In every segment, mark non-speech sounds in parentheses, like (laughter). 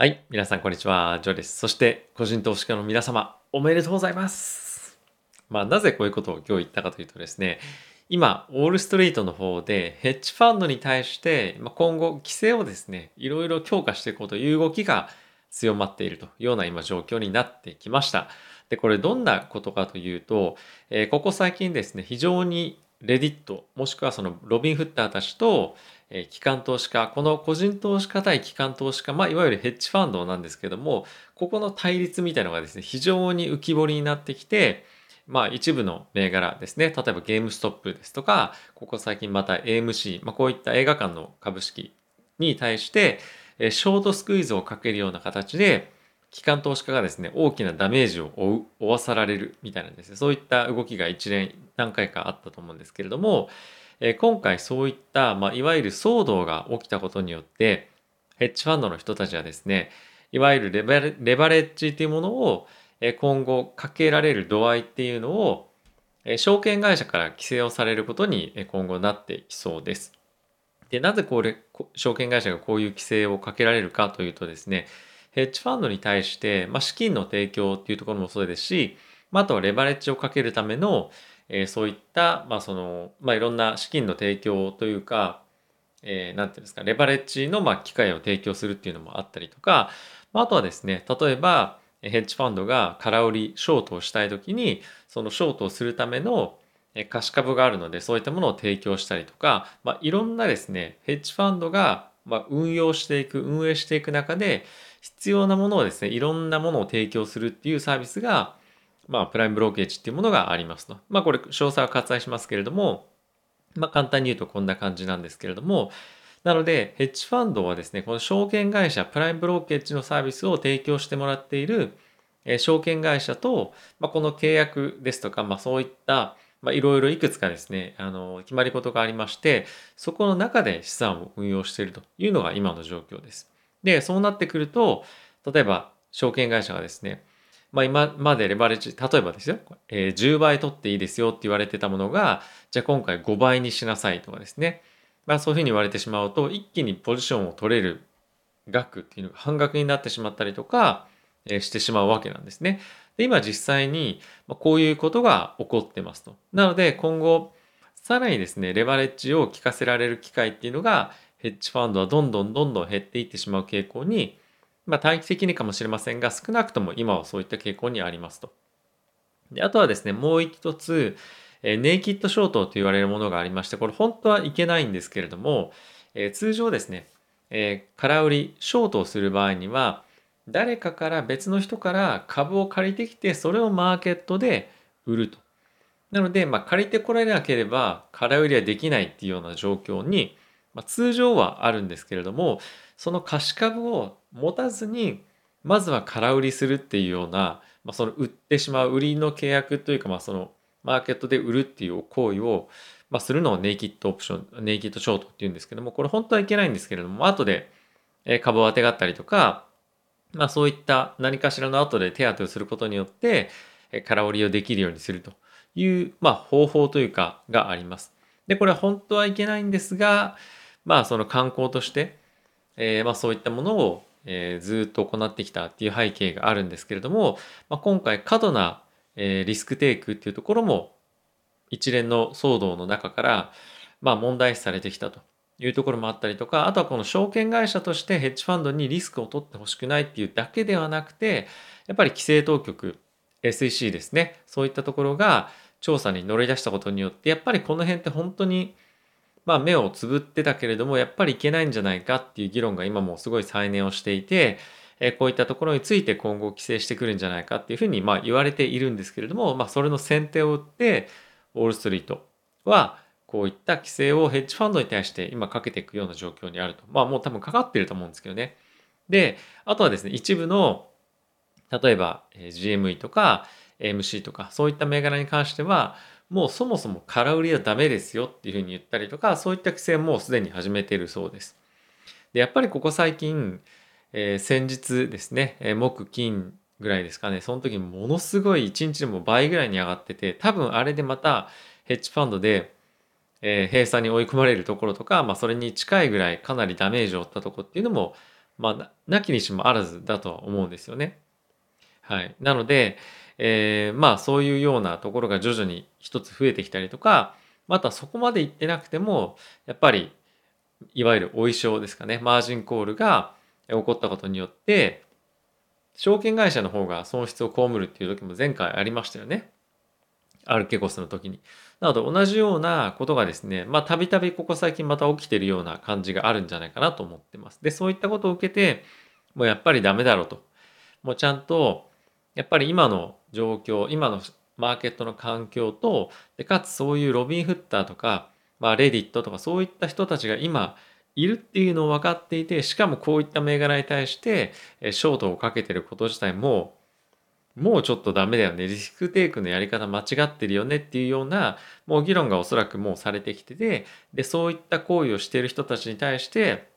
はい。皆さん、こんにちは。ジョーです。そして、個人投資家の皆様、おめでとうございます。まあ、なぜこういうことを今日言ったかというとですね、今、ウォールストリートの方で、ヘッジファンドに対して、今後、規制をですね、いろいろ強化していこうという動きが強まっているというような今状況になってきました。で、これどんなことかというと、えーここ最近ですね、非常にレディット、もしくはそのロビン・フッターたちと、え機関投資家、この個人投資家対機関投資家、まあ、いわゆるヘッジファンドなんですけども、ここの対立みたいなのがですね、非常に浮き彫りになってきて、まあ、一部の銘柄ですね、例えばゲームストップですとか、ここ最近また AMC、まあ、こういった映画館の株式に対して、えショートスクイズをかけるような形で、機関投資家がですね、大きなダメージを負う、負わさられるみたいなんですね、そういった動きが一連何回かあったと思うんですけれども、え今回そういった、まあ、いわゆる騒動が起きたことによって、ヘッジファンドの人たちはですね、いわゆるレバレレバレッジというものをえ今後かけられる度合いっていうのを、え証券会社から規制をされることにえ今後なっていきそうです。で、なぜこれ、証券会社がこういう規制をかけられるかというとですね、ヘッジファンドに対して、まあ、資金の提供っていうところもそうですし、まあ、あとはレバレッジをかけるための、えーそういった、まあ、その、まあ、いろんな資金の提供というか、えーなんていうんですか、レバレッジの、まあ、機会を提供するっていうのもあったりとか、まあ、あとはですね、例えば、ヘッジファンドが空売り、ショートをしたいときに、そのショートをするための貸し株があるので、そういったものを提供したりとか、まあ、いろんなですね、ヘッジファンドが、まあ、運用していく、運営していく中で、必要なものをですね、いろんなものを提供するっていうサービスが、まあ、プライムブローケージっていうものがありますと。まあ、これ、詳細は割愛しますけれども、まあ、簡単に言うとこんな感じなんですけれども、なので、ヘッジファンドはですね、この証券会社、プライムブローケージのサービスを提供してもらっている、え証券会社と、まあ、この契約ですとか、まあ、そういった、まあ、いろいろいくつかですね、あの、決まり事がありまして、そこの中で資産を運用しているというのが今の状況です。で、そうなってくると、例えば、証券会社がですね、まあ、今までレバレッジ、例えばですよ、えー10倍取っていいですよって言われてたものが、じゃあ今回5倍にしなさいとかですね、まあ、そういうふうに言われてしまうと、一気にポジションを取れる額っていうのが半額になってしまったりとか、えーしてしまうわけなんですね。で、今実際にこういうことが起こってますと。なので今後、さらにですね、レバレッジを効かせられる機会っていうのが、ヘッジファンドはどんどんどんどん減っていってしまう傾向に、まあ短期的にかもしれませんが、少なくとも今はそういった傾向にありますと。で、あとはですね、もう一つ、えネイキッドショートと言われるものがありまして、これ本当はいけないんですけれども、え通常ですね、え空売り、ショートをする場合には、誰かから別の人から株を借りてきて、それをマーケットで売ると。なので、まあ、借りてこられなければ空売りはできないっていうような状況に、まあ、通常はあるんですけれども、その貸し株を持たずに、まずは空売りするっていうような、まあ、その売ってしまう売りの契約というか、まあ、そのマーケットで売るっていう行為を、まあ、するのをネイキッドオプション、ネイキッドショートっていうんですけども、これ本当はいけないんですけれども、後で株を当てがったりとか、まあそういった何かしらの後で手当てをすることによって、空売りをできるようにするという、まあ方法というかがあります。で、これは本当はいけないんですが、まあその観光として、えーまあそういったものを、えーずっと行ってきたっていう背景があるんですけれども、まあ、今回過度な、えーリスクテイクっていうところも一連の騒動の中から、まあ問題視されてきたというところもあったりとか、あとはこの証券会社としてヘッジファンドにリスクを取ってほしくないっていうだけではなくて、やっぱり規制当局、SEC ですね、そういったところが調査に乗り出したことによって、やっぱりこの辺って本当に、まあ目をつぶってたけれども、やっぱりいけないんじゃないかっていう議論が今もすごい再燃をしていて、えこういったところについて今後規制してくるんじゃないかっていうふうにまあ言われているんですけれども、まあそれの先手を打って、ウォールストリートはこういった規制をヘッジファンドに対して今かけていくような状況にあると。まあもう多分かかってると思うんですけどね。で、あとはですね、一部の、例えば GME とか AMC とかそういった銘柄に関しては、もうそもそも空売りはダメですよっていうふうに言ったりとか、そういった規制もすでに始めているそうです。で、やっぱりここ最近、えー先日ですね、えー木金ぐらいですかね、その時ものすごい1日でも倍ぐらいに上がってて、多分あれでまたヘッジファンドで、えー閉鎖に追い込まれるところとか、まあそれに近いぐらいかなりダメージを負ったところっていうのも、まあ、なきにしもあらずだとは思うんですよね。はい。なので、えー、まあそういうようなところが徐々に一つ増えてきたりとか、またそこまで行ってなくても、やっぱり、いわゆるお衣装ですかね、マージンコールが起こったことによって、証券会社の方が損失を被るっていう時も前回ありましたよね。アルケゴスの時に。なので同じようなことがですね、まあたびたびここ最近また起きてるような感じがあるんじゃないかなと思ってます。で、そういったことを受けて、もうやっぱりダメだろうと。もうちゃんと、やっぱり今の状況、今のマーケットの環境と、でかつそういうロビンフッターとか、まあレディットとかそういった人たちが今いるっていうのを分かっていて、しかもこういった銘柄に対して、ショートをかけてること自体も、もうちょっとダメだよね。リスクテイクのやり方間違ってるよねっていうような、もう議論がおそらくもうされてきてて、で、そういった行為をしてる人たちに対して、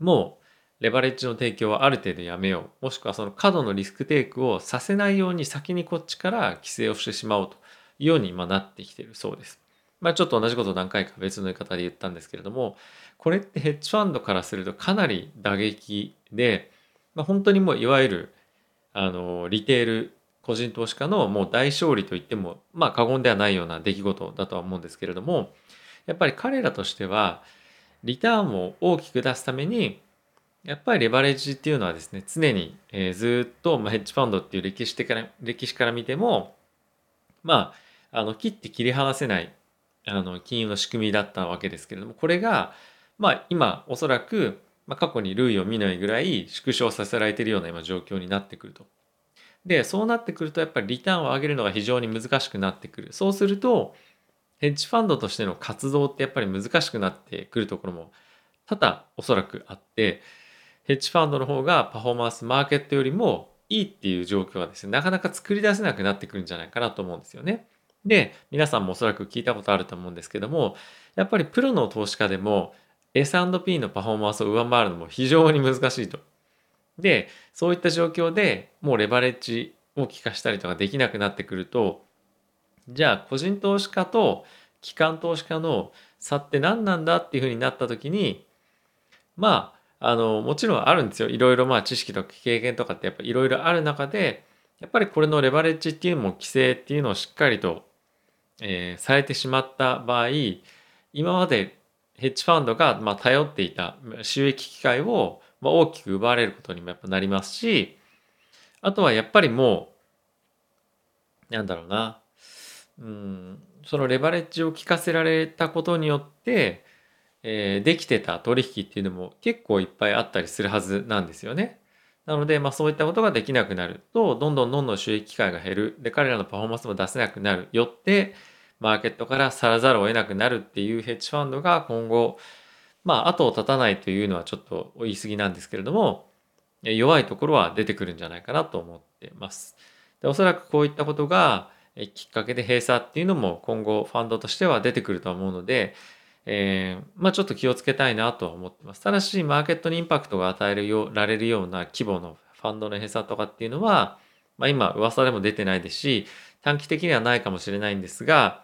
もうレバレッジの提供はある程度やめよう。もしくはその過度のリスクテイクをさせないように先にこっちから規制をしてしまおうというように今なってきているそうです。まあちょっと同じことを何回か別の言い方で言ったんですけれども、これってヘッジファンドからするとかなり打撃で、まあ、本当にもういわゆるあのリテール個人投資家のもう大勝利と言ってもまあ過言ではないような出来事だとは思うんですけれどもやっぱり彼らとしてはリターンを大きく出すためにやっぱりレバレッジっていうのはですね常に、えー、ずっと、まあ、ヘッジファンドっていう歴史から歴史から見てもまああの切って切り離せないあの金融の仕組みだったわけですけれどもこれがまあ今おそらく、まあ、過去に類を見ないぐらい縮小させられているような今状況になってくると。で、そうなってくるとやっぱりリターンを上げるのが非常に難しくなってくる。そうすると、ヘッジファンドとしての活動ってやっぱり難しくなってくるところも多々おそらくあって、ヘッジファンドの方がパフォーマンスマーケットよりもいいっていう状況がですね、なかなか作り出せなくなってくるんじゃないかなと思うんですよね。で、皆さんもおそらく聞いたことあると思うんですけども、やっぱりプロの投資家でも S&P のパフォーマンスを上回るのも非常に難しいと。で、そういった状況でもうレバレッジを効かしたりとかできなくなってくると、じゃあ個人投資家と機関投資家の差って何なんだっていうふうになった時に、まあ、あの、もちろんあるんですよ。いろいろまあ知識とか経験とかってやっぱいろいろある中で、やっぱりこれのレバレッジっていうのも規制っていうのをしっかりと、えー、されてしまった場合、今までヘッジファンドがま頼っていた収益機会をま大きく奪われることにもやっぱなりますし、あとはやっぱりもう、なんだろうな、うん、そのレバレッジを効かせられたことによって、えー、できてた取引っていうのも結構いっぱいあったりするはずなんですよね。なので、まあそういったことができなくなると、どんどんどんどん収益機会が減る。で、彼らのパフォーマンスも出せなくなる。よって、マーケットから去らざるを得なくなるっていうヘッジファンドが今後、まあ、後を絶たないというのはちょっと言い過ぎなんですけれども、弱いところは出てくるんじゃないかなと思ってます。でおそらくこういったことがきっかけで閉鎖っていうのも今後ファンドとしては出てくると思うので、えー、まあちょっと気をつけたいなとは思ってます。ただし、マーケットにインパクトが与えるよられるような規模のファンドの閉鎖とかっていうのは、まあ今噂でも出てないですし、短期的にはないかもしれないんですが、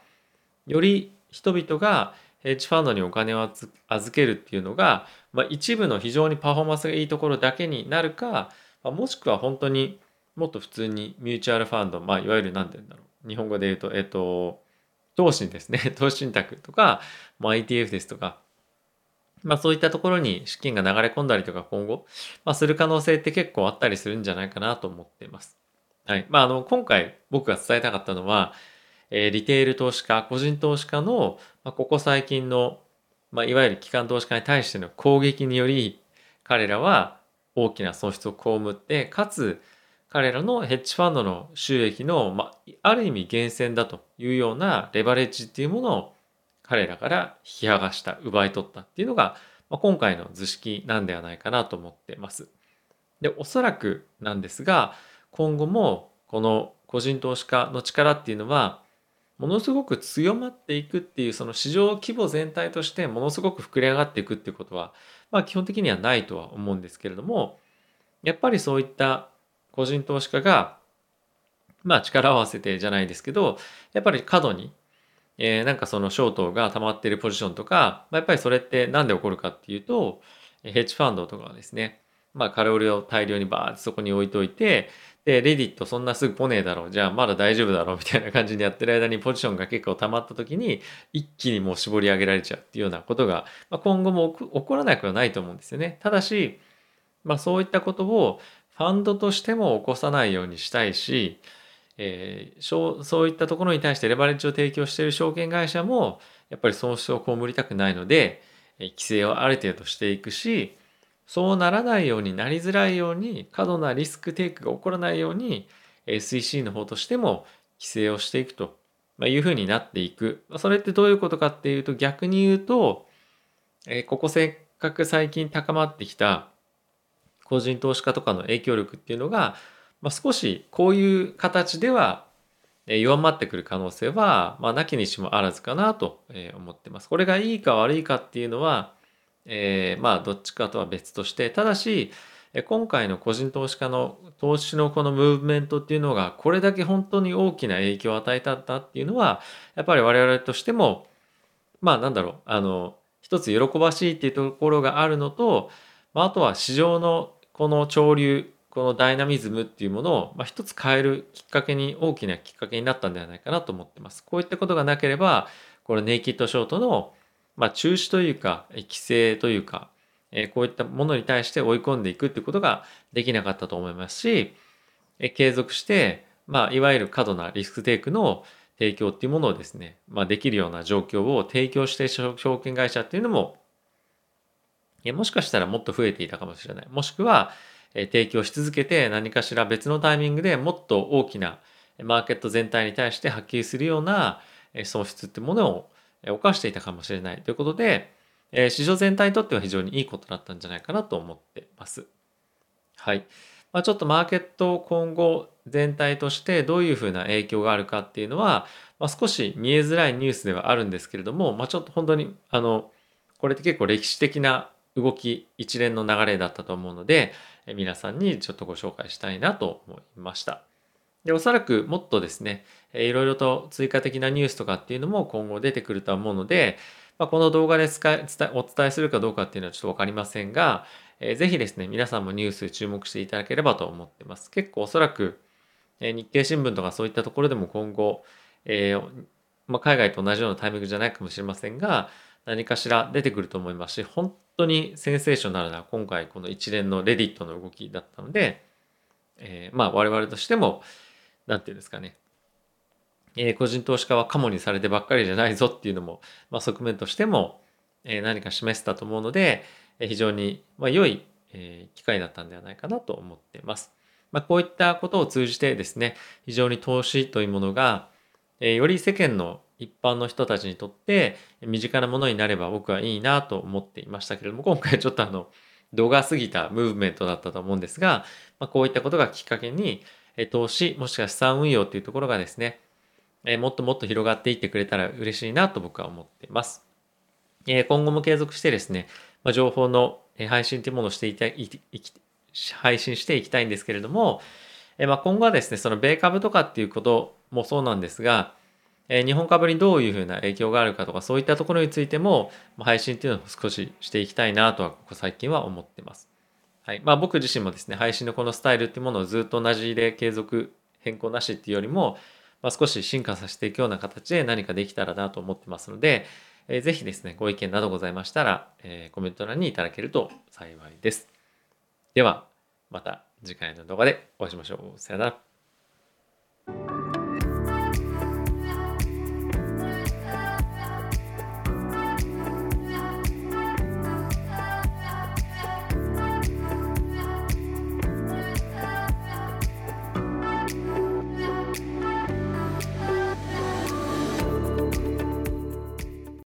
より人々がヘッジファンドにお金を預けるっていうのが、まあ、一部の非常にパフォーマンスがいいところだけになるか、まあ、もしくは本当にもっと普通にミューチュアルファンド、まあ、いわゆる何て言うんだろう日本語で言うと、えっと、投資ですね (laughs) 投資信託とか、まあ、ETF ですとか、まあ、そういったところに資金が流れ込んだりとか今後、まあ、する可能性って結構あったりするんじゃないかなと思っています。はいまあ、あの今回僕が伝えたかったのはえリテール投資家、個人投資家の、まここ最近の、まあ、いわゆる機関投資家に対しての攻撃により、彼らは大きな損失を被って、かつ、彼らのヘッジファンドの収益の、まあ、ある意味源泉だというようなレバレッジっていうものを彼らから引き剥がした、奪い取ったっていうのが、まあ、今回の図式なんではないかなと思ってます。で、おそらくなんですが、今後もこの個人投資家の力っていうのは、ものすごく強まっていくっていうその市場規模全体としてものすごく膨れ上がっていくっていうことは、まあ、基本的にはないとは思うんですけれどもやっぱりそういった個人投資家がまあ力を合わせてじゃないですけどやっぱり過度に、えー、なんかそのショートが溜まってるポジションとか、まあ、やっぱりそれって何で起こるかっていうとヘッジファンドとかはですねまあ、カロリーを大量にバーってそこに置いといて、で、レディットそんなすぐ来ねえだろう。じゃあまだ大丈夫だろうみたいな感じでやってる間にポジションが結構溜まった時に一気にもう絞り上げられちゃうっていうようなことが、まあ、今後も起こらなくはないと思うんですよね。ただし、まあそういったことをファンドとしても起こさないようにしたいし、えー、そういったところに対してレバレッジを提供している証券会社もやっぱり損失を被りたくないので、規制をある程度していくしそうならないようになりづらいように過度なリスクテイクが起こらないように SEC の方としても規制をしていくというふうになっていく。それってどういうことかっていうと逆に言うとここせっかく最近高まってきた個人投資家とかの影響力っていうのが、まあ、少しこういう形では弱まってくる可能性は、まあ、なきにしもあらずかなと思ってます。これがいいか悪いかっていうのは、えー、まあどっちかとは別としてただし今回の個人投資家の投資のこのムーブメントっていうのがこれだけ本当に大きな影響を与えたったっていうのはやっぱり我々としてもまあなんだろうあの一つ喜ばしいっていうところがあるのと、まあ、あとは市場のこの潮流このダイナミズムっていうものを、まあ、一つ変えるきっかけに大きなきっかけになったんではないかなと思ってます。こういったことがなければこのネイキッドショートの、まあ、中止というか規制というか、えこういったものに対して追い込んでいくっていうことができなかったと思いますし、え継続して、まあ、いわゆる過度なリスクテイクの提供っていうものをですね、まあ、できるような状況を提供して証券会社っていうのももしかしたらもっと増えていたかもしれない。もしくは、提供し続けて何かしら別のタイミングでもっと大きなマーケット全体に対して発揮するような損失ってものを犯していたかもしれないということで、市場全体にとっては非常にいいことだったんじゃないかなと思ってます。はい。まあ、ちょっとマーケット今後全体としてどういうふうな影響があるかっていうのは、まあ、少し見えづらいニュースではあるんですけれども、まあ、ちょっと本当にあのこれって結構歴史的な動き一連の流れだったと思うので皆さんにちょっとご紹介したいなと思いました。でおそらくもっとですねいろいろと追加的なニュースとかっていうのも今後出てくるとは思うので、ま、この動画で使いお伝えするかどうかっていうのはちょっと分かりませんが、えー、ぜひですね皆さんもニュース注目していただければと思ってます。結構おそらく、え日経新聞とかそういったところでも今後、えー、まあ、海外と同じようなタイミングじゃないかもしれませんが何かしら出てくると思いますし本当にセンセーショナルな今回この一連のレディットの動きだったので、えー、まあ我々としても何て言うんですかね、えー、個人投資家はカモにされてばっかりじゃないぞっていうのも、まあ、側面としても、えー、何か示せたと思うので、え、非常に、まあ、良い、え、機会だったんではないかなと思っています。まあ、こういったことを通じてですね非常に投資というものが、え、より世間の一般の人たちにとって身近なものになれば僕はいいなと思っていましたけれども今回ちょっとあの度が過ぎたムーブメントだったと思うんですが、まあ、こういったことがきっかけに投資もしくは資産運用というところがですねもっともっと広がっていってくれたら嬉しいなと僕は思っています。今後も継続してですね、ま、情報の配信というものをしていたい配信していきたいんですけれども、ま、今後はですねその米株とかっていうこともそうなんですがえ日本株にどういうふうな影響があるかとかそういったところについても配信っていうのを少ししていきたいなとはここ最近は思ってます。はいまあ、僕自身もですね配信のこのスタイルっていうものをずっと同じで継続変更なしっていうよりも、まあ、少し進化させていくような形で何かできたらなと思ってますので、えー、ぜひですねご意見などございましたら、えー、コメント欄にいただけると幸いです。ではまた次回の動画でお会いしましょう。さよなら。